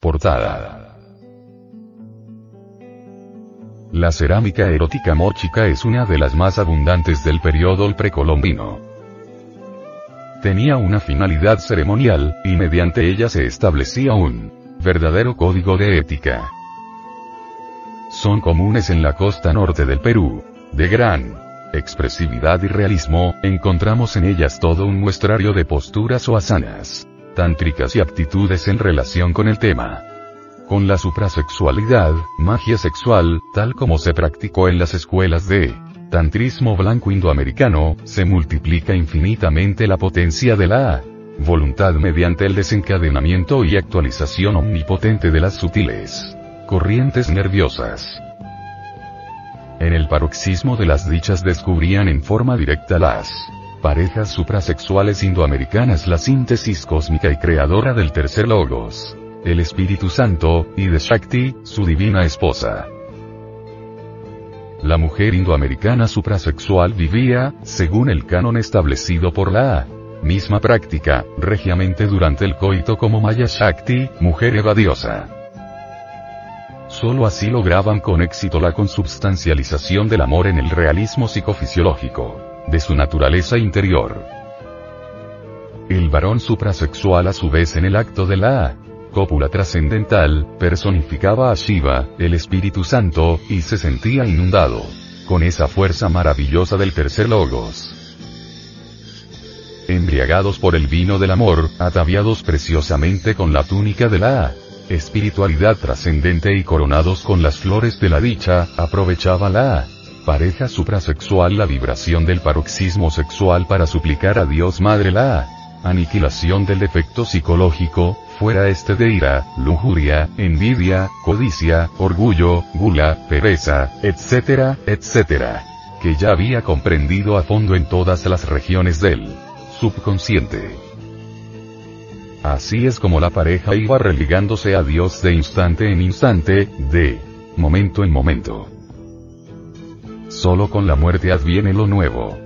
Portada. La cerámica erótica mochica es una de las más abundantes del periodo precolombino. Tenía una finalidad ceremonial, y mediante ella se establecía un verdadero código de ética. Son comunes en la costa norte del Perú, de gran expresividad y realismo, encontramos en ellas todo un muestrario de posturas o asanas tántricas y aptitudes en relación con el tema. Con la suprasexualidad, magia sexual, tal como se practicó en las escuelas de tantrismo blanco indoamericano, se multiplica infinitamente la potencia de la voluntad mediante el desencadenamiento y actualización omnipotente de las sutiles corrientes nerviosas. En el paroxismo de las dichas descubrían en forma directa las parejas suprasexuales indoamericanas la síntesis cósmica y creadora del tercer logos, el Espíritu Santo, y de Shakti, su divina esposa. La mujer indoamericana suprasexual vivía, según el canon establecido por la misma práctica, regiamente durante el coito como Maya Shakti, mujer evadiosa. Solo así lograban con éxito la consubstancialización del amor en el realismo psicofisiológico de su naturaleza interior. El varón suprasexual a su vez en el acto de la cópula trascendental, personificaba a Shiva, el Espíritu Santo, y se sentía inundado con esa fuerza maravillosa del tercer logos. Embriagados por el vino del amor, ataviados preciosamente con la túnica de la espiritualidad trascendente y coronados con las flores de la dicha, aprovechaba la pareja suprasexual la vibración del paroxismo sexual para suplicar a Dios Madre la aniquilación del defecto psicológico, fuera este de ira, lujuria, envidia, codicia, orgullo, gula, pereza, etcétera, etcétera. Que ya había comprendido a fondo en todas las regiones del subconsciente. Así es como la pareja iba religándose a Dios de instante en instante, de momento en momento. Solo con la muerte adviene lo nuevo.